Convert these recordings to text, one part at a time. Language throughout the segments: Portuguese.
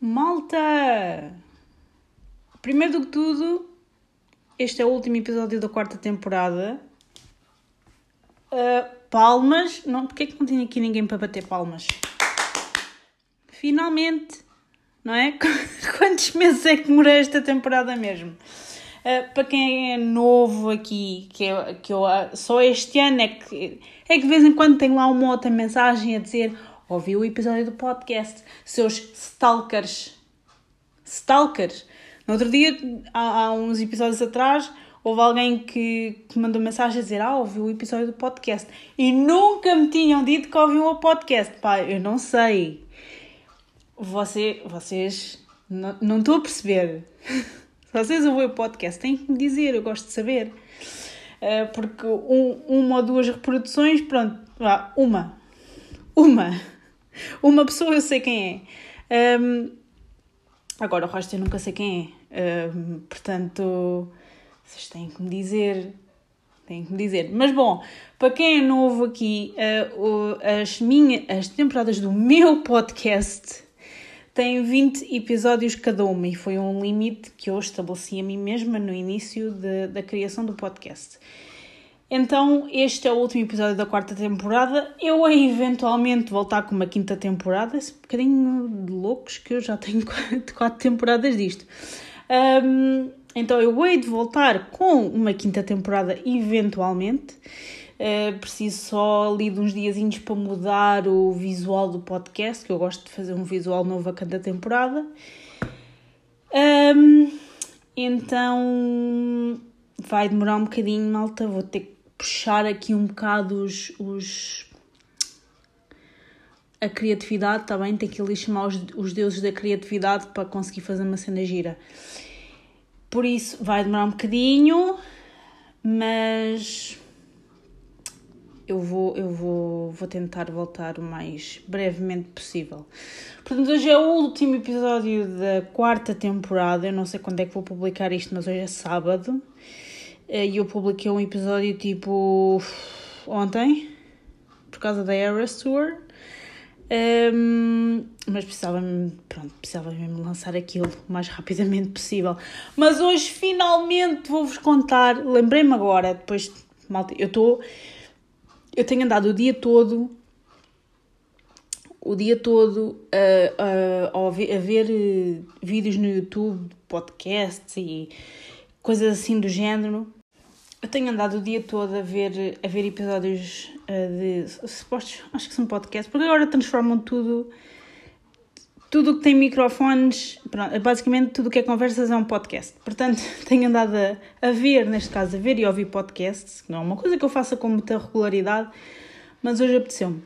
Malta! Primeiro do que tudo, este é o último episódio da quarta temporada. Uh, palmas. Não, porque é que não tinha aqui ninguém para bater palmas? Finalmente, não é? Quantos meses é que demorei esta temporada mesmo? Uh, para quem é novo aqui, que, eu, que eu, uh, só este ano é que, é que de vez em quando tem lá uma outra mensagem a dizer ouviu o episódio do podcast, seus stalkers. Stalkers. No outro dia, há, há uns episódios atrás, houve alguém que, que mandou mensagem a dizer: Ah, ouviu o episódio do podcast. E nunca me tinham dito que ouviam o podcast. Pá, eu não sei. Você, vocês. Não, estou a perceber. Se vocês ouvem o podcast, têm que me dizer, eu gosto de saber. Uh, porque um, uma ou duas reproduções, pronto, vá, uma. Uma uma pessoa eu sei quem é. Um, agora o resto eu nunca sei quem é. Um, portanto, vocês têm que me dizer. Têm que me dizer. Mas bom, para quem é novo aqui, uh, as, minha, as temporadas do meu podcast têm 20 episódios cada uma e foi um limite que eu estabeleci a mim mesma no início de, da criação do podcast. Então, este é o último episódio da quarta temporada. Eu hei eventualmente voltar com uma quinta temporada. Esse bocadinho de loucos que eu já tenho quatro, quatro temporadas disto. Um, então, eu hei de voltar com uma quinta temporada eventualmente. Uh, preciso só ali de uns diazinhos para mudar o visual do podcast, que eu gosto de fazer um visual novo a cada temporada. Um, então vai demorar um bocadinho, malta. Vou ter que puxar aqui um bocado os, os a criatividade, está bem? Tem que ali chamar os, os deuses da criatividade para conseguir fazer uma cena gira. Por isso vai demorar um bocadinho, mas eu vou, eu vou, vou tentar voltar o mais brevemente possível. Portanto, hoje é o último episódio da quarta temporada. Eu não sei quando é que vou publicar isto, mas hoje é sábado. Eh, e eu publiquei um episódio tipo ontem, por causa da Eras Tour. Um, mas precisava pronto, precisava mesmo lançar aquilo o mais rapidamente possível. Mas hoje finalmente vou-vos contar. Lembrei-me agora, depois, malta, eu estou. Eu tenho andado o dia todo, o dia todo a, a, a, ver, a ver eh, vídeos no YouTube, podcasts e coisas assim do género. Eu tenho andado o dia todo a ver, a ver episódios uh, de supostos, acho que são podcasts, porque agora transformam tudo, tudo que tem microfones, pronto, basicamente tudo que é conversas é um podcast. Portanto, tenho andado a, a ver, neste caso, a ver e ouvir podcasts, que não é uma coisa que eu faça com muita regularidade, mas hoje apeteceu-me.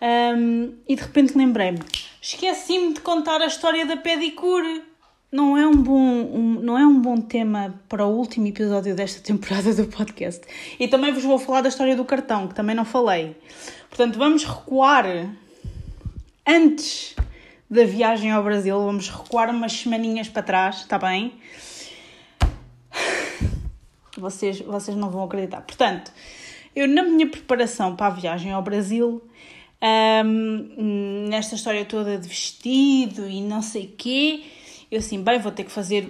Um, e de repente lembrei-me, esqueci-me de contar a história da pedicure não é um bom um, não é um bom tema para o último episódio desta temporada do podcast. E também vos vou falar da história do cartão, que também não falei. Portanto, vamos recuar antes da viagem ao Brasil, vamos recuar umas semaninhas para trás, está bem? Vocês, vocês não vão acreditar. Portanto, eu na minha preparação para a viagem ao Brasil, um, nesta história toda de vestido e não sei quê, eu assim, bem, vou ter que fazer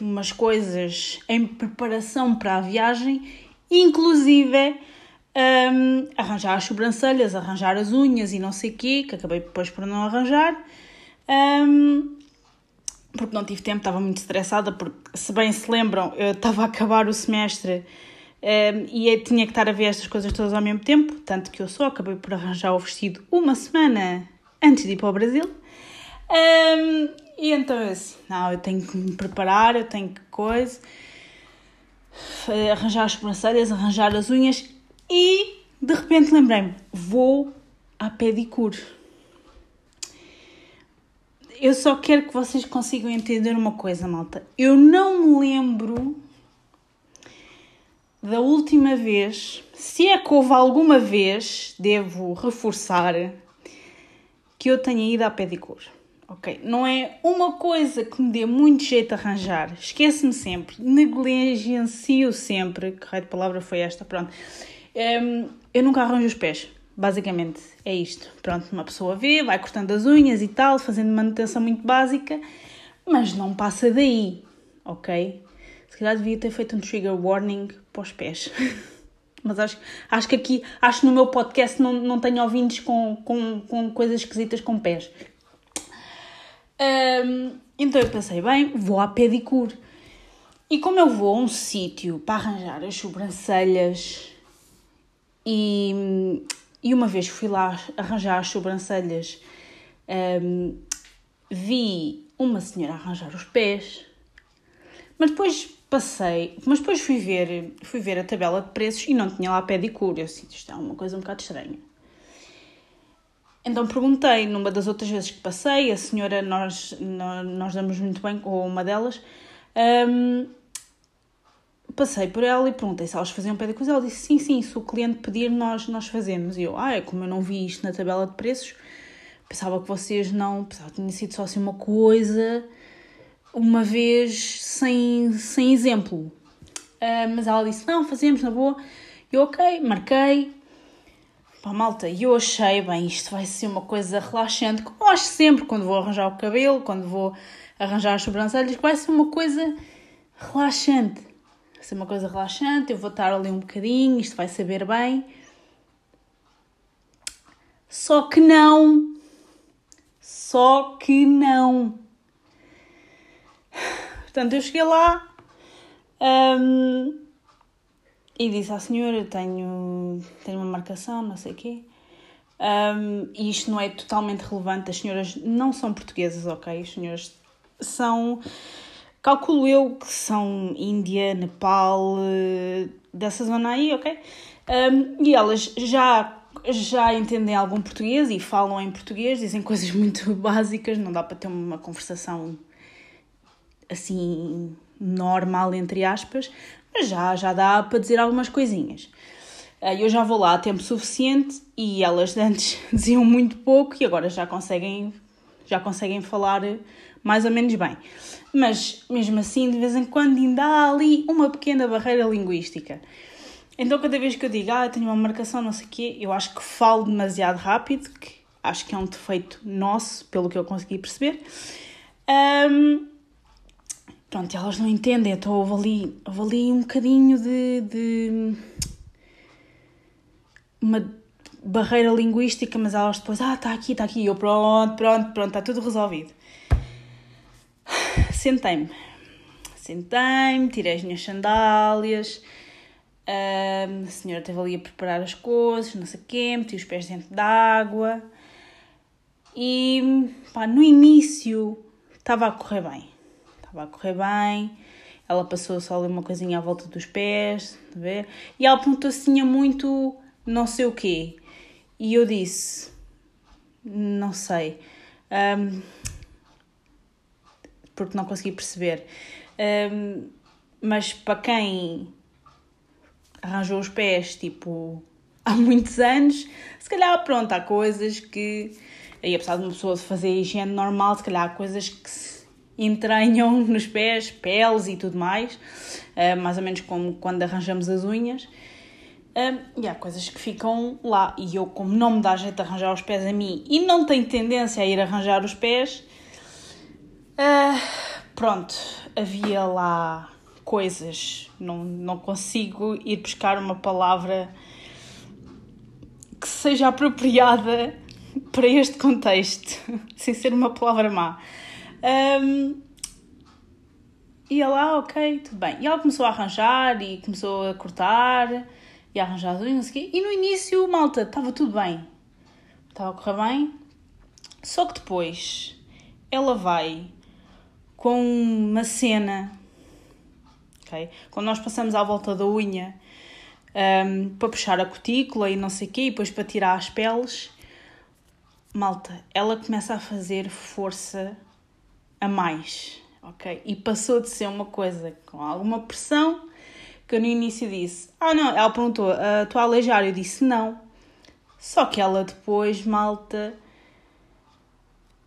umas coisas em preparação para a viagem, inclusive um, arranjar as sobrancelhas, arranjar as unhas e não sei o quê, que acabei depois por não arranjar. Um, porque não tive tempo, estava muito estressada, porque se bem se lembram, eu estava a acabar o semestre um, e tinha que estar a ver estas coisas todas ao mesmo tempo, tanto que eu só acabei por arranjar o vestido uma semana antes de ir para o Brasil. Um, e então eu assim, não, eu tenho que me preparar, eu tenho que coisa, arranjar as sobrancelhas, arranjar as unhas e de repente lembrei-me, vou à pedicure. Eu só quero que vocês consigam entender uma coisa, malta. Eu não me lembro da última vez, se é que houve alguma vez, devo reforçar, que eu tenha ido à pedicure. Ok, não é uma coisa que me dê muito jeito a arranjar. Esqueço-me sempre, negligencio sempre. Que raio de palavra foi esta? Pronto. Um, eu nunca arranjo os pés. basicamente é isto. Pronto, uma pessoa vê, vai cortando as unhas e tal, fazendo manutenção muito básica, mas não passa daí, ok? Se calhar devia ter feito um trigger warning para os pés. Mas acho, acho que aqui, acho que no meu podcast não, não tenho ouvintes com, com, com coisas esquisitas com pés. Um, então eu pensei, bem, vou à pedicure. E como eu vou a um sítio para arranjar as sobrancelhas e, e uma vez fui lá arranjar as sobrancelhas, um, vi uma senhora arranjar os pés, mas depois passei, mas depois fui ver, fui ver a tabela de preços e não tinha lá pedicure. Eu disse, isto é uma coisa um bocado estranha. Então perguntei, numa das outras vezes que passei, a senhora, nós, nós, damos muito bem com uma delas, um, passei por ela e perguntei se elas faziam pedicure. Ela disse, sim, sim, se o cliente pedir, nós, nós fazemos. E eu, ah, é como eu não vi isto na tabela de preços, pensava que vocês não, pensava que tinha sido só assim uma coisa uma vez sem, sem exemplo. Uh, mas ela disse: Não, fazemos na boa. Eu, ok, marquei. Pá, malta, eu achei, bem, isto vai ser uma coisa relaxante, como acho sempre quando vou arranjar o cabelo, quando vou arranjar as sobrancelhas, que vai ser uma coisa relaxante. Vai ser uma coisa relaxante, eu vou estar ali um bocadinho, isto vai saber bem. Só que não. Só que não. Portanto, eu cheguei lá um, e disse à senhora: tenho, tenho uma marcação, não sei o quê. Um, e isto não é totalmente relevante. As senhoras não são portuguesas, ok? As senhoras são. Calculo eu que são Índia, Nepal, eh, dessa zona aí, ok? Um, e elas já já entendem algum português e falam em português, dizem coisas muito básicas, não dá para ter uma conversação assim normal, entre aspas, já, já dá para dizer algumas coisinhas. Eh, eu já vou lá a tempo suficiente e elas antes diziam muito pouco e agora já conseguem, já conseguem falar mais ou menos bem. Mas mesmo assim, de vez em quando ainda há ali uma pequena barreira linguística. Então, cada vez que eu digo, ah, tenho uma marcação, não sei o quê, eu acho que falo demasiado rápido, que acho que é um defeito nosso, pelo que eu consegui perceber. Um, pronto, elas não entendem, então houve ali, houve ali um bocadinho de, de uma barreira linguística, mas elas depois, ah, está aqui, está aqui, eu pronto, pronto, pronto, está tudo resolvido. Sentei-me, sentei-me, tirei as minhas sandálias, a senhora esteve ali a preparar as coisas, não sei o quê, meti os pés dentro d'água. E pá, no início estava a correr bem estava a correr bem. Ela passou só ali uma coisinha à volta dos pés, a ver? E ela perguntou se tinha muito não sei o quê. E eu disse, não sei. Um, porque não consegui perceber. Um, mas para quem arranjou os pés, tipo, há muitos anos, se calhar, pronto, há coisas que, aí apesar de uma pessoa fazer higiene normal, se calhar há coisas que se entranham nos pés, peles e tudo mais, uh, mais ou menos como quando arranjamos as unhas. E há coisas que ficam lá. E eu, como não me dá jeito de arranjar os pés a mim e não tenho tendência a ir arranjar os pés, uh, pronto, havia lá coisas. Não, não consigo ir buscar uma palavra que seja apropriada para este contexto, sem ser uma palavra má. Um, e ela, ah, ok, tudo bem. E ela começou a arranjar e começou a cortar e a arranjar as unhas e no início, malta, estava tudo bem. Estava a correr bem. Só que depois ela vai com uma cena, ok? Quando nós passamos à volta da unha um, para puxar a cutícula e não sei o quê, e depois para tirar as peles, malta, ela começa a fazer força a mais, ok? E passou de ser uma coisa com alguma pressão que eu no início disse, ah não, ela perguntou, ah, estou a aleijar? Eu disse não. Só que ela depois, malta,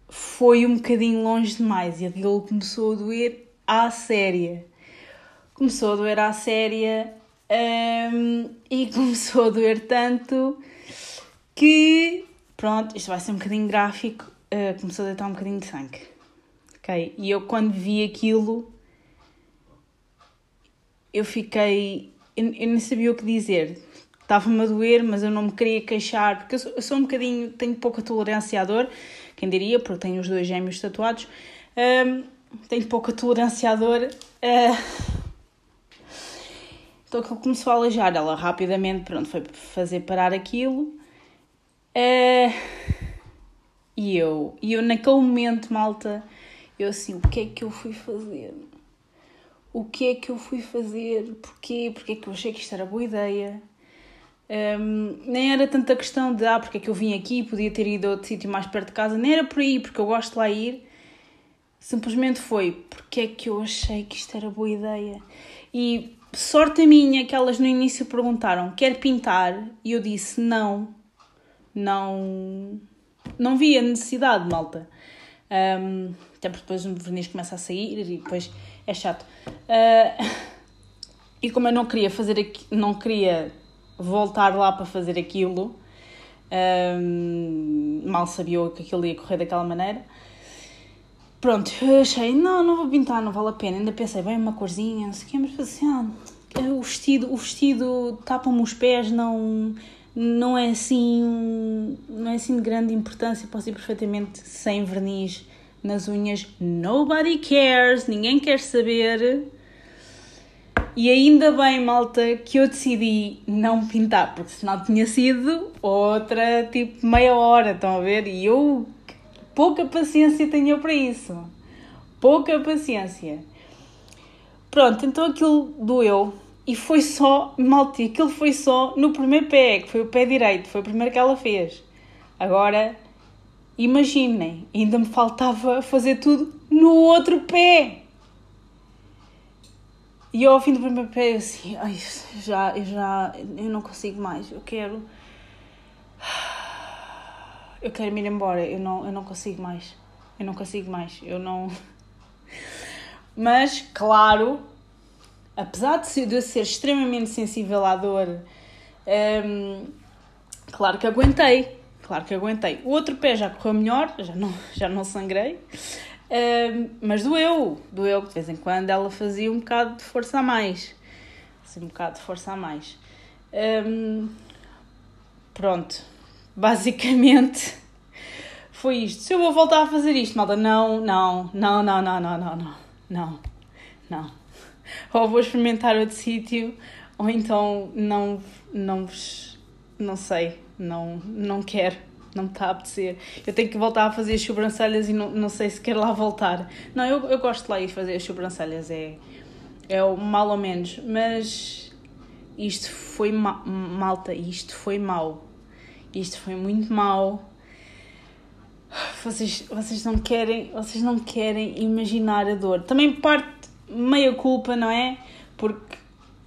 foi um bocadinho longe demais e aquilo começou a doer à séria. Começou a doer à séria um, e começou a doer tanto que, pronto, isto vai ser um bocadinho gráfico, uh, começou a deitar um bocadinho de sangue. Ok? E eu quando vi aquilo, eu fiquei. Eu, eu nem sabia o que dizer. Estava-me a doer, mas eu não me queria queixar, porque eu sou, eu sou, um bocadinho. tenho pouca tolerância à dor, quem diria, porque tenho os dois gêmeos tatuados. Um, tenho pouca tolerância à dor. Uh, então aquilo começou a aleijar. Ela rapidamente, pronto, foi fazer parar aquilo. Uh, e eu, e eu naquele momento, malta, eu assim, o que é que eu fui fazer? O que é que eu fui fazer? Porquê? Porquê é que eu achei que isto era boa ideia? Um, nem era tanta questão de, ah, porque é que eu vim aqui, podia ter ido a outro sítio mais perto de casa, nem era por aí, porque eu gosto de lá ir. Simplesmente foi, porque é que eu achei que isto era boa ideia? E sorte a minha que elas no início perguntaram, quer pintar? E eu disse, não, não, não vi a necessidade, malta. Um, até porque depois o verniz começa a sair e depois é chato. Uh, e como eu não queria fazer aqui, não queria voltar lá para fazer aquilo, um, mal sabia que aquilo ia correr daquela maneira. Pronto, eu achei, não, não vou pintar, não vale a pena. Ainda pensei, bem, uma corzinha, não sei o quê, mas assim, ah, o vestido, o vestido tapa-me os pés, não, não é assim, não é assim de grande importância, posso ir perfeitamente sem verniz nas unhas. Nobody cares, ninguém quer saber. E ainda bem, malta, que eu decidi não pintar, porque senão tinha sido outra, tipo, meia hora, estão a ver? E eu, pouca paciência tenho para isso. Pouca paciência. Pronto, então aquilo doeu. E foi só, malta, aquilo foi só no primeiro pé, que foi o pé direito, foi o primeiro que ela fez. Agora, imaginem, ainda me faltava fazer tudo no outro pé. E eu, ao fim do primeiro pé, eu assim, ai, já, eu já, eu não consigo mais, eu quero, eu quero me ir embora, eu não, eu não consigo mais, eu não consigo mais, eu não... Mas, claro, apesar de, de ser extremamente sensível à dor, um, claro que aguentei, claro que aguentei. O outro pé já correu melhor, já não, já não sangrei, um, mas doeu, doeu, de vez em quando ela fazia um bocado de força a mais, assim, um bocado de força a mais. Um, pronto, basicamente foi isto. Se eu vou voltar a fazer isto, malta, não, não, não, não, não, não, não, não, não, não ou vou experimentar outro sítio, ou então não, não vos, não sei, não, não quero, não está a apetecer. Eu tenho que voltar a fazer as sobrancelhas e não, não sei se quero lá voltar. Não, eu, eu gosto de lá ir fazer as sobrancelhas, é, é o mal ou menos, mas isto foi ma malta, isto foi mau. Isto foi muito mau. Vocês, vocês não querem, vocês não querem imaginar a dor. Também parte meia culpa, não é? Porque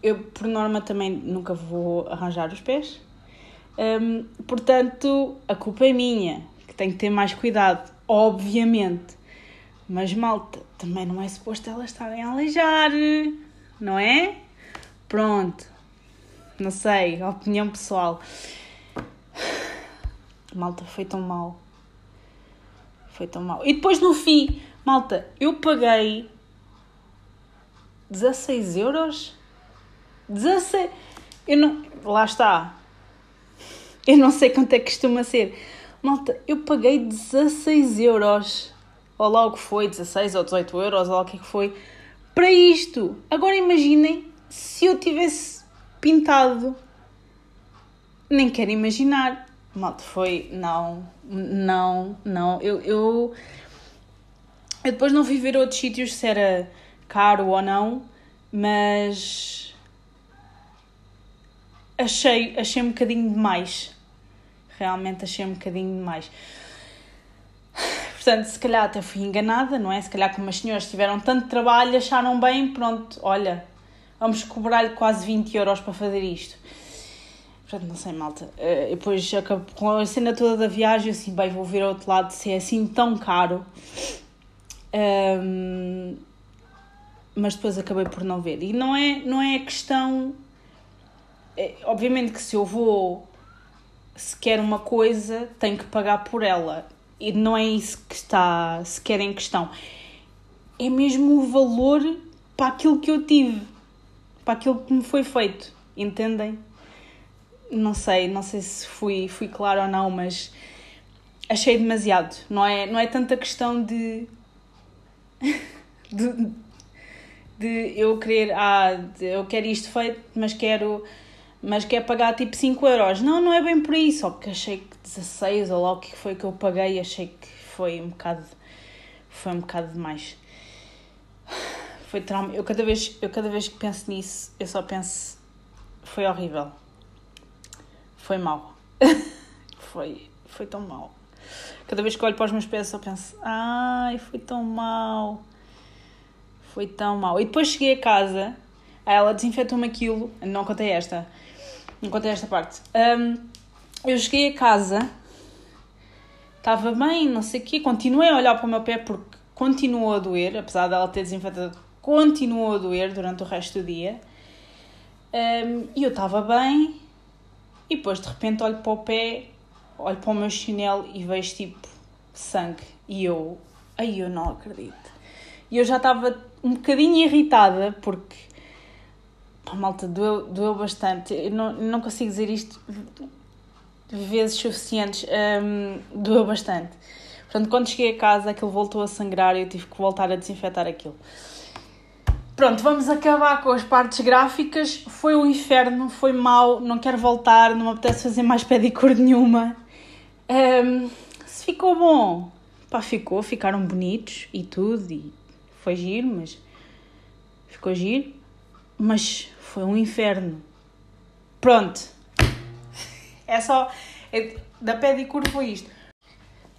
eu, por norma, também nunca vou arranjar os pés. Um, portanto, a culpa é minha, que tenho que ter mais cuidado, obviamente. Mas, malta, também não é suposto elas estarem a aleijar, não é? Pronto. Não sei, opinião pessoal. Malta, foi tão mal. Foi tão mal. E depois no fim, malta, eu paguei 16 euros? 16. Eu não. Lá está. Eu não sei quanto é que costuma ser. Malta, eu paguei 16 euros. Ou logo foi 16 ou 18 euros, ou lá o que é que foi. Para isto. Agora imaginem se eu tivesse pintado. Nem quero imaginar. Malta, foi. Não, não, não. Eu, eu, eu depois não fui ver outros sítios se era caro ou não, mas achei, achei um bocadinho demais. Realmente achei um bocadinho demais. Portanto, se calhar até fui enganada, não é? Se calhar como as senhoras tiveram tanto trabalho, acharam bem, pronto, olha, vamos cobrar-lhe quase 20 euros para fazer isto. Portanto, não sei, malta. Uh, depois acabo com a cena toda da viagem, assim, bem, vou ver ao outro lado se é assim tão caro. Um, mas depois acabei por não ver. E não é, não é questão. É, obviamente que se eu vou se quer uma coisa, tem que pagar por ela. E não é isso que está sequer em questão. É mesmo o valor para aquilo que eu tive, para aquilo que me foi feito. Entendem? Não sei, não sei se fui, fui claro ou não, mas achei demasiado. Não é, não é tanta questão de, de, de eu querer, ah, eu quero isto feito, mas quero mas quer pagar tipo 5 euros. Não, não é bem por aí, só que achei que 16 ou lá o que foi que eu paguei, achei que foi um bocado, foi um bocado demais. Foi trauma. Eu cada vez, eu cada vez que penso nisso, eu só penso, foi horrível. Foi mal. foi, foi tão mal. Cada vez que olho para os meus pés, só penso, ai, foi tão mal. Foi tão mal. E depois cheguei a casa, ela desinfetou-me aquilo, não contei esta não contei esta parte. Um, eu cheguei a casa, estava bem, não sei o quê, continuei a olhar para o meu pé porque continuou a doer, apesar dela ter desinfetado, continuou a doer durante o resto do dia. Um, e eu estava bem, e depois de repente olho para o pé, olho para o meu chinelo e vejo tipo sangue. E eu, aí eu não acredito. E eu já estava um bocadinho irritada porque Pá, malta, doeu, doeu bastante. Eu não, não consigo dizer isto vezes suficientes. Um, doeu bastante. Portanto, quando cheguei a casa, aquilo voltou a sangrar e eu tive que voltar a desinfetar aquilo. Pronto, vamos acabar com as partes gráficas. Foi um inferno, foi mau, não quero voltar, não me apetece fazer mais pedicure nenhuma. Um, se ficou bom, pá, ficou, ficaram bonitos e tudo, e foi giro, mas ficou giro. Mas foi um inferno. Pronto. É só. É, da pedicure foi isto.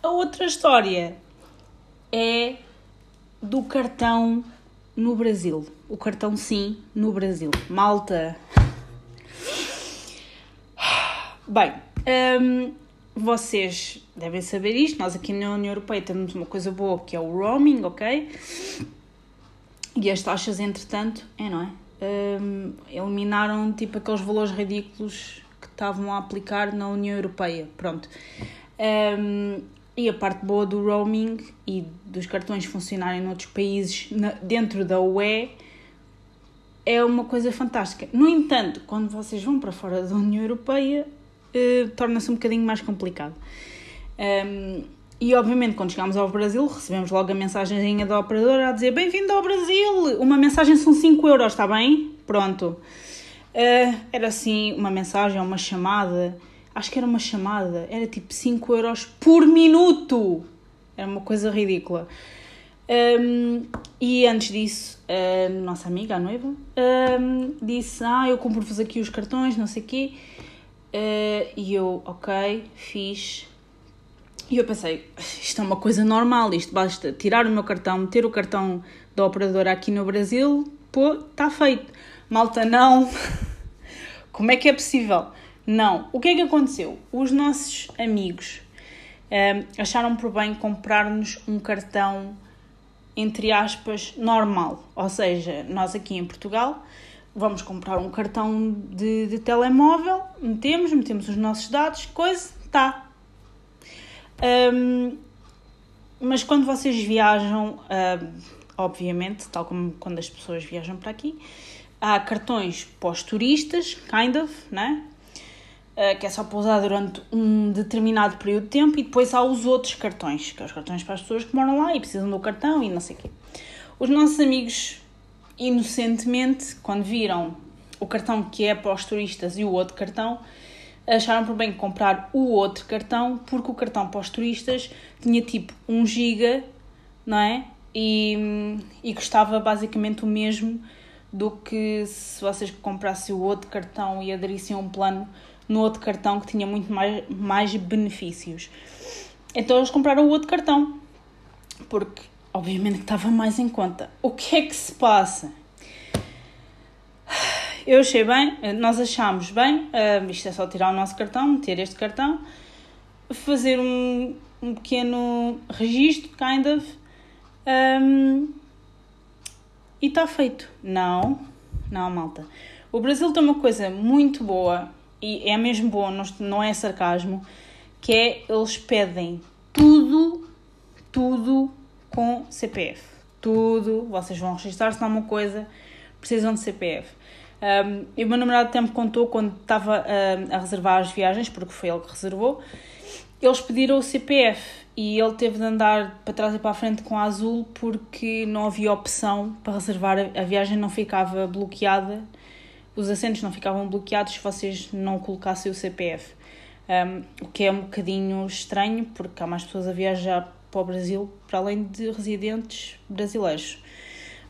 A outra história é do cartão no Brasil. O cartão sim no Brasil. Malta. Bem, hum, vocês devem saber isto. Nós aqui na União Europeia temos uma coisa boa que é o roaming, ok? E as taxas, entretanto, é, não é? Um, eliminaram tipo aqueles valores ridículos que estavam a aplicar na União Europeia. Pronto. Um, e a parte boa do roaming e dos cartões funcionarem noutros países na, dentro da UE é uma coisa fantástica. No entanto, quando vocês vão para fora da União Europeia, uh, torna-se um bocadinho mais complicado. Um, e obviamente, quando chegámos ao Brasil, recebemos logo a mensagem da operadora a dizer: Bem-vindo ao Brasil! Uma mensagem são 5 euros, está bem? Pronto. Uh, era assim uma mensagem, uma chamada. Acho que era uma chamada, era tipo 5 euros por minuto! Era uma coisa ridícula. Um, e antes disso, a nossa amiga, a noiva, um, disse: Ah, eu compro-vos aqui os cartões, não sei o quê. Uh, e eu, ok, fiz e eu pensei, isto é uma coisa normal, isto basta tirar o meu cartão, meter o cartão da operadora aqui no Brasil, pô, está feito. Malta, não. Como é que é possível? Não. O que é que aconteceu? Os nossos amigos um, acharam por bem comprar-nos um cartão, entre aspas, normal. Ou seja, nós aqui em Portugal vamos comprar um cartão de, de telemóvel, metemos, metemos os nossos dados, coisa, tá, um, mas quando vocês viajam, obviamente, tal como quando as pessoas viajam para aqui, há cartões pós-turistas, kind of, né? Uh, que é só para usar durante um determinado período de tempo, e depois há os outros cartões, que são os cartões para as pessoas que moram lá e precisam do cartão e não sei o quê. Os nossos amigos, inocentemente, quando viram o cartão que é para os turistas e o outro cartão, acharam por bem comprar o outro cartão, porque o cartão para os turistas tinha tipo 1 GB, não é? E, e custava basicamente o mesmo do que se vocês comprassem o outro cartão e aderissem a um plano no outro cartão que tinha muito mais, mais benefícios. Então eles compraram o outro cartão, porque obviamente estava mais em conta. O que é que se passa? Eu achei bem, nós achámos bem, uh, isto é só tirar o nosso cartão, meter este cartão, fazer um, um pequeno registro, kind of, um, e está feito. Não, não, malta. O Brasil tem uma coisa muito boa e é mesmo bom, não é sarcasmo, que é eles pedem tudo, tudo com CPF. Tudo, vocês vão registrar-se numa coisa, precisam de CPF. Um, e o meu namorado até me contou quando estava um, a reservar as viagens, porque foi ele que reservou, eles pediram o CPF e ele teve de andar para trás e para a frente com a Azul porque não havia opção para reservar, a viagem não ficava bloqueada, os assentos não ficavam bloqueados se vocês não colocassem o CPF. Um, o que é um bocadinho estranho porque há mais pessoas a viajar para o Brasil para além de residentes brasileiros.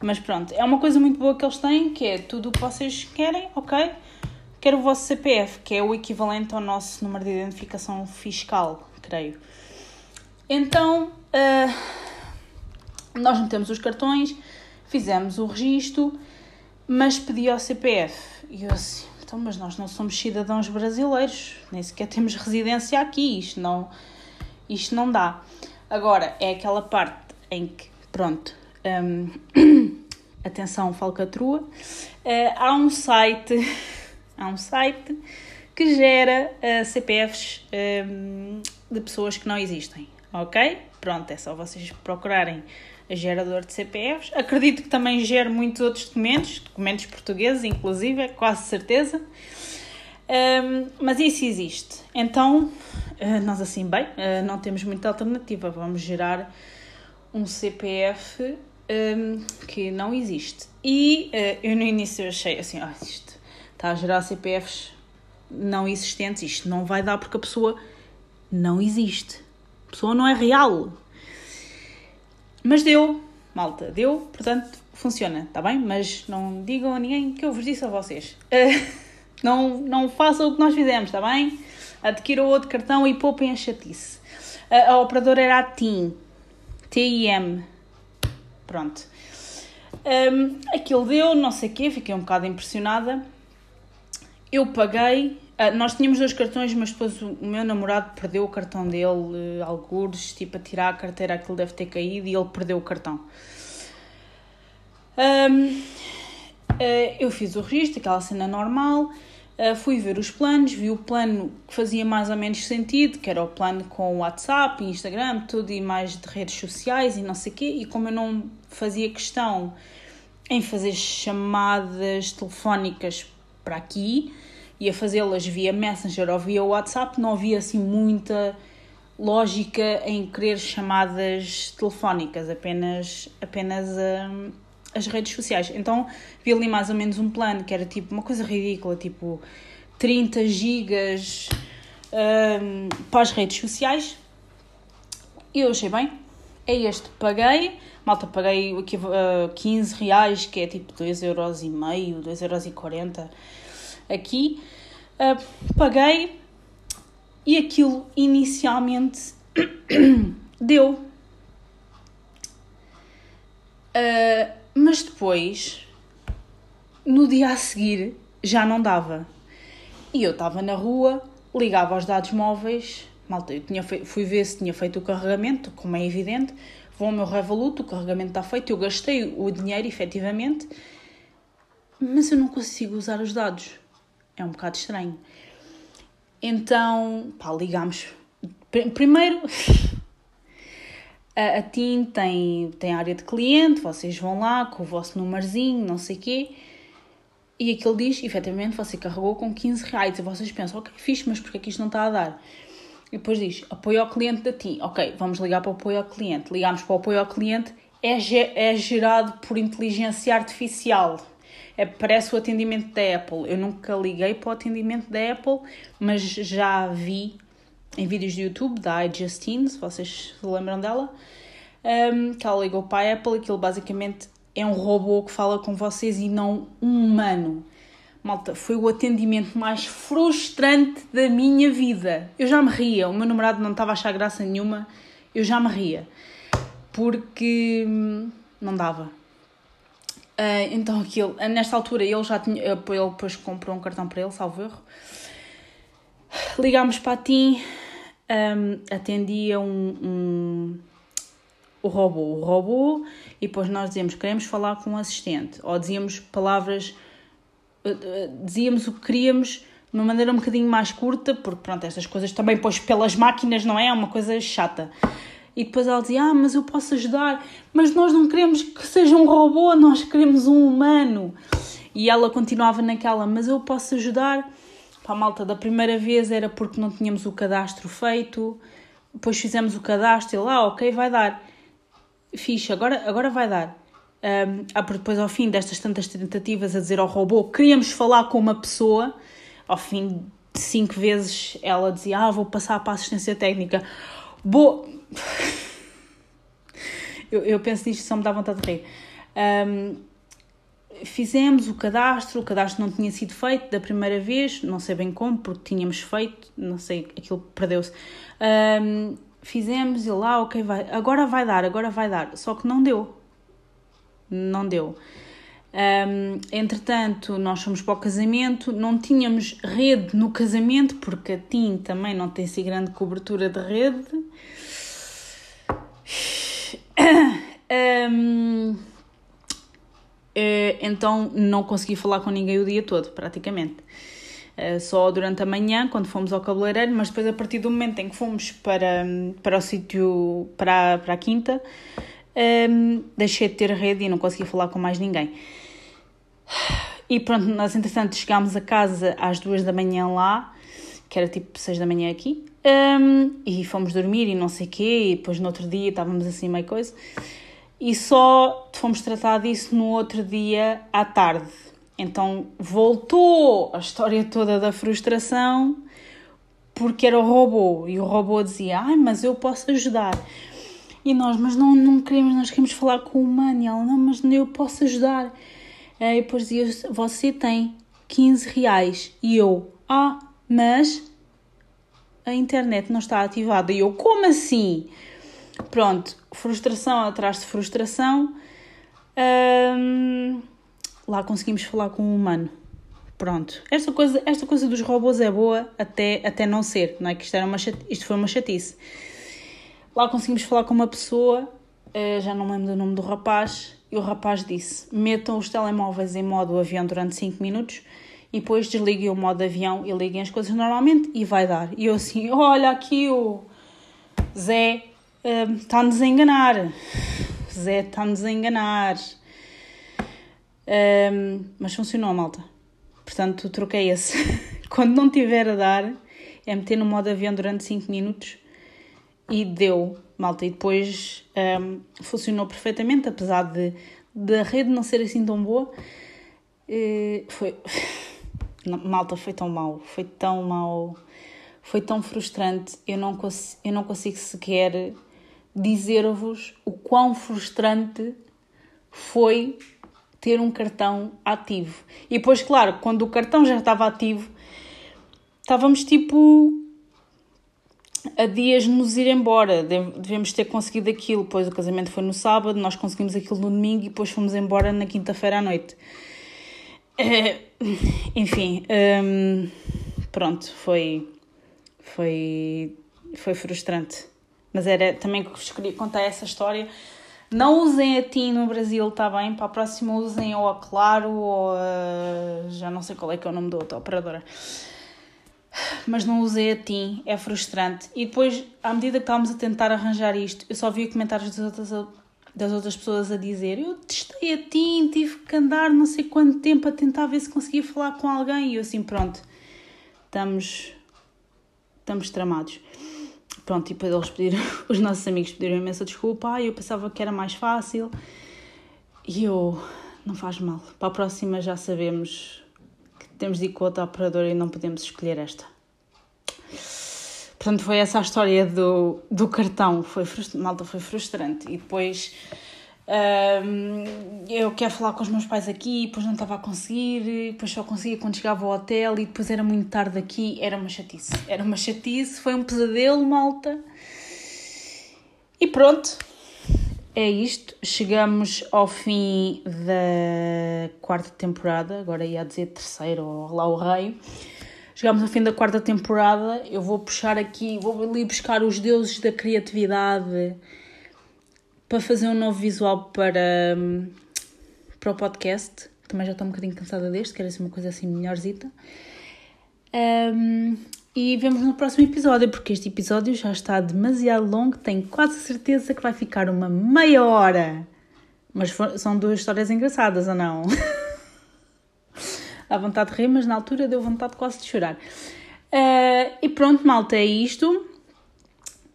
Mas pronto, é uma coisa muito boa que eles têm, que é tudo o que vocês querem, ok? Quero o vosso CPF, que é o equivalente ao nosso número de identificação fiscal, creio. Então, uh, nós metemos os cartões, fizemos o registro, mas pedi ao CPF. E eu assim, então, mas nós não somos cidadãos brasileiros, nem sequer temos residência aqui, isto não, isto não dá. Agora, é aquela parte em que, pronto, um, atenção falcatrua, uh, há um site, há um site que gera uh, CPFs um, de pessoas que não existem, ok? Pronto, é só vocês procurarem gerador de CPFs. Acredito que também gere muitos outros documentos, documentos portugueses, inclusive, é quase certeza. Um, mas isso existe. Então, uh, nós assim, bem, não temos muita alternativa. Vamos gerar um CPF um, que não existe. E uh, eu no início achei assim, ah, isto está a gerar CPFs não existentes, isto não vai dar porque a pessoa não existe. A pessoa não é real. Mas deu, malta, deu, portanto funciona, está bem? Mas não digam a ninguém que eu vos disse a vocês. Uh, não, não façam o que nós fizemos, está bem? Adquiram outro cartão e poupem a chatice. Uh, a operadora era a TIM. T-I-M. Pronto. Um, aquilo deu, não sei o quê, fiquei um bocado impressionada. Eu paguei Uh, nós tínhamos dois cartões, mas depois o, meu namorado perdeu o cartão dele, uh, algures, tipo, a tirar a carteira, aquilo deve ter caído e ele perdeu o cartão. Um, uh, eu fiz o registro, aquela cena normal, uh, fui ver os planos, vi o plano que fazia mais ou menos sentido, que era o plano com WhatsApp, Instagram, tudo e mais de redes sociais e não sei o quê, e como eu não fazia questão em fazer chamadas telefónicas para aqui, e a fazê-las via Messenger ou via WhatsApp, não havia assim muita lógica em querer chamadas telefónicas, apenas, apenas um, as redes sociais. Então vi ali mais ou menos um plano que era tipo uma coisa ridícula, tipo 30 gigas um, para as redes sociais. E eu achei bem, é este, paguei, malta, paguei aqui, uh, 15 reais, que é tipo 2,5€, 2,40€ aqui. Uh, paguei e aquilo inicialmente deu. Uh, mas depois, no dia a seguir, já não dava. E eu estava na rua, ligava aos dados móveis, malta, eu tinha fui ver se tinha feito o carregamento, como é evidente, vou ao meu Revolut, o carregamento está feito, eu gastei o dinheiro efetivamente, mas eu não consigo usar os dados é um bocado estranho. Então, pá, ligámos. Primeiro, a, TIM tem, tem área de cliente, vocês vão lá com o vosso numerzinho, não sei o quê, e aquilo diz, efetivamente, você carregou com 15 reais. E vocês pensam, ok, fixe, mas porquê é que isto não está a dar? E depois diz, apoio ao cliente da TIM. Ok, vamos ligar para o apoio ao cliente. Ligamos para o apoio ao cliente, é, é gerado por inteligência artificial é, parece o atendimento da Apple. Eu nunca liguei para o atendimento da Apple, mas já vi em vídeos do YouTube da iJustine, se vocês se lembram dela, um, que ela ligou para a Apple. Aquilo basicamente é um robô que fala com vocês e não um humano. Malta, foi o atendimento mais frustrante da minha vida. Eu já me ria, o meu namorado não estava a achar graça nenhuma, eu já me ria. Porque hum, não dava. Uh, então aquilo, nesta altura ele já tinha, ele depois comprou um cartão para ele, salvo erro. Ligámos para a TIM, um, atendia um, um, o robô, o robô, e depois nós dizíamos queremos falar com um assistente, ou dizíamos palavras, uh, uh, dizíamos o que queríamos, de uma maneira um bocadinho mais curta, porque pronto, estas coisas também pois pelas máquinas, não é? É uma coisa chata. E depois ela dizia: Ah, mas eu posso ajudar, mas nós não queremos que seja um robô, nós queremos um humano. E ela continuava naquela: Mas eu posso ajudar. Para a malta da primeira vez era porque não tínhamos o cadastro feito, depois fizemos o cadastro e lá, ah, ok, vai dar. Fixe, agora, agora vai dar. Um, ah, porque depois ao fim destas tantas tentativas a dizer ao robô queríamos falar com uma pessoa, ao fim de cinco vezes ela dizia: Ah, vou passar para a assistência técnica. Boa. eu, eu penso nisto só me dá vontade de rir. Um, fizemos o cadastro, o cadastro não tinha sido feito da primeira vez, não sei bem como, porque tínhamos feito, não sei, aquilo perdeu-se. Um, fizemos e lá, ok, vai, agora vai dar, agora vai dar, só que não deu. Não deu. Um, entretanto, nós fomos para o casamento, não tínhamos rede no casamento, porque a TIM também não tem assim grande cobertura de rede. Um, eh, então não consegui falar com ninguém o dia todo, praticamente. Eh, só durante a manhã, quando fomos ao cabeleireiro, mas depois a partir do momento em que fomos para, para o sítio, para, para a quinta, um, deixei de ter rede e não consegui falar com mais ninguém. E pronto, nós entretanto chegámos a casa às duas da manhã lá, que era tipo seis da manhã aqui, um, e fomos dormir e não sei o quê, e depois no outro dia estávamos assim meio coisa, e só fomos tratar disso no outro dia à tarde. Então voltou a história toda da frustração porque era o robô e o robô dizia: Ai, mas eu posso ajudar. E nós, mas não, não queremos, nós queremos falar com o humano. E ela, não, mas eu posso ajudar. E depois dizia, você tem 15 reais. E eu, ah, mas a internet não está ativada. E eu, como assim? Pronto, frustração atrás de frustração. lá conseguimos falar com o humano. Pronto. Esta coisa, esta coisa dos robôs é boa até, até não ser, não é? Que isto, era uma isto foi uma chatice. Lá conseguimos falar com uma pessoa, eh, já não lembro do nome do rapaz, e o rapaz disse: metam os telemóveis em modo avião durante 5 minutos e depois desliguem o modo avião e liguem as coisas normalmente e vai dar. E eu assim: olha aqui o Zé está-nos a enganar. Zé está-nos a enganar. Um, mas funcionou, malta. Portanto, troquei esse. Quando não tiver a dar, é meter no modo avião durante 5 minutos e deu, malta. E depois um, funcionou perfeitamente, apesar de da rede não ser assim tão boa. Uh, foi. malta, foi tão mal, foi tão mal, foi tão frustrante. Eu não, cons eu não consigo sequer dizer-vos o quão frustrante foi ter um cartão ativo. E depois, claro, quando o cartão já estava ativo, estávamos tipo a dias de nos ir embora. Devemos ter conseguido aquilo. Pois o casamento foi no sábado, nós conseguimos aquilo no domingo e depois fomos embora na quinta-feira à noite. É, enfim, hum, pronto, foi, foi, foi frustrante. Mas era também que vos queria contar essa história. Não usem a TIM no Brasil, está bem? Para a próxima usem ou a Claro ou a... já não sei qual é que é o nome da outra operadora mas não usei a TIM, é frustrante. E depois, à medida que estávamos a tentar arranjar isto, eu só via comentários das outras, das outras pessoas a dizer: Eu testei a TIM, tive que andar não sei quanto tempo a tentar ver se conseguia falar com alguém. E eu assim, pronto, estamos, estamos tramados. Pronto, e depois eles pediram, os nossos amigos pediram imensa desculpa. Ah, eu pensava que era mais fácil. E eu, não faz mal. Para a próxima já sabemos temos de ir com outra operadora e não podemos escolher esta. Portanto, foi essa a história do, do cartão. Foi malta, foi frustrante. E depois eu quero falar com os meus pais aqui, depois não estava a conseguir, depois só conseguia quando chegava ao hotel e depois era muito tarde aqui. Era uma chatice. Era uma chatice, foi um pesadelo, malta. E pronto, é isto. Chegamos ao fim da quarta temporada, agora ia dizer terceira ou lá o rei. Chegamos ao fim da quarta temporada. Eu vou puxar aqui, vou ali buscar os deuses da criatividade para fazer um novo visual para, para o podcast. Também já estou um bocadinho cansada deste, quero ser uma coisa assim melhorzita. Um, e vemos no próximo episódio, porque este episódio já está demasiado longo, tenho quase certeza que vai ficar uma meia hora. Mas for, são duas histórias engraçadas, ou não? Dá vontade de rir, mas na altura deu vontade quase de chorar. Uh, e pronto, malta, é isto.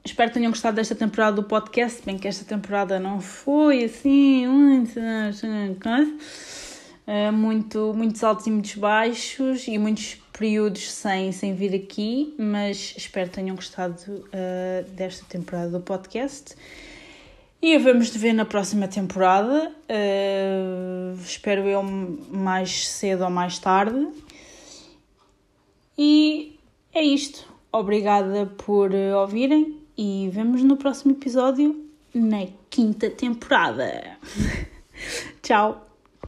Espero que tenham gostado desta temporada do podcast, bem que esta temporada não foi assim muito, uh, muito muitos altos e muitos baixos e muitos períodos sem, sem vir aqui, mas espero que tenham gostado uh, desta temporada do podcast. E vamos de ver na próxima temporada. Uh, espero eu mais cedo ou mais tarde. E é isto. Obrigada por ouvirem e vemos no próximo episódio na quinta temporada. Tchau!